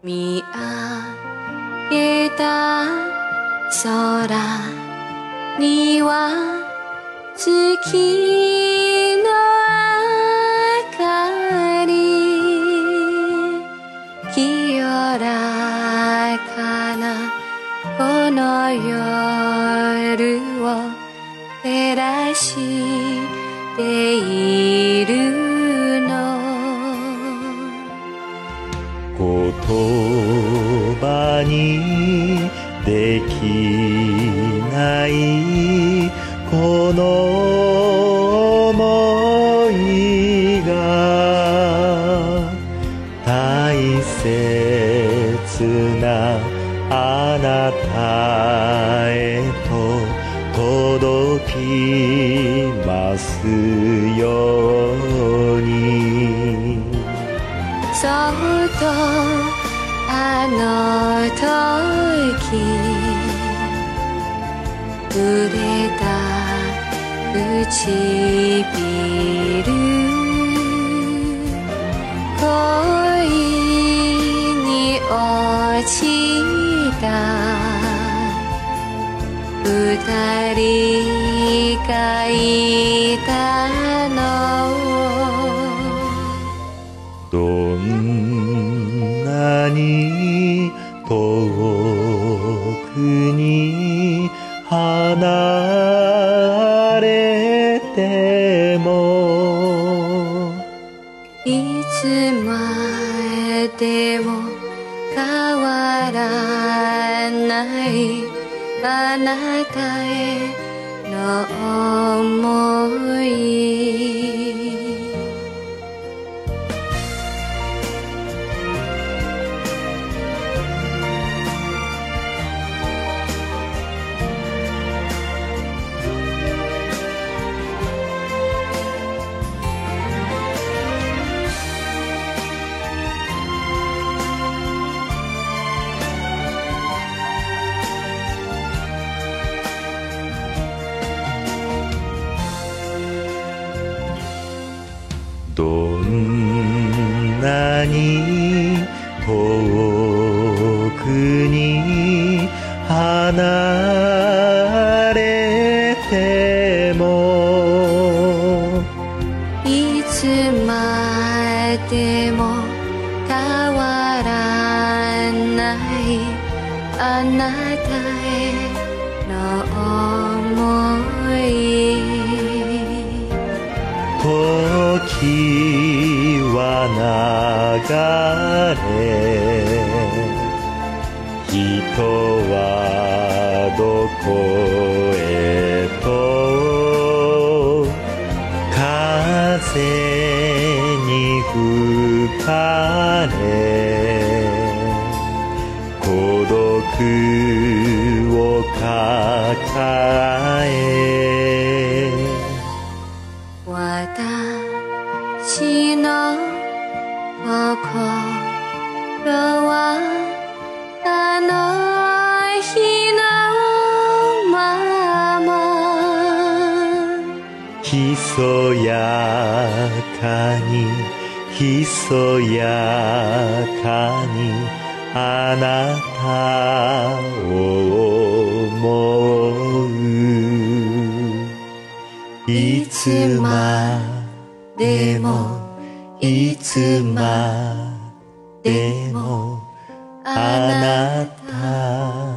見上げた空には月の明かり清らかなこの夜を照らしている。にできないこの想いが大切なあなたへと届きますように。そっとあの時触れた唇恋に落ちた二人がいたの。どんなに遠くに離れても。いつまでも変わらないあなたへの想い。どんなに遠くに離れてもいつまでも変わらないあなたへの想い。時は流れ人はどこへと風に吹かれ孤独を抱えひそやかにひそやかにあなたを思ういつまでもいつまでもあなた。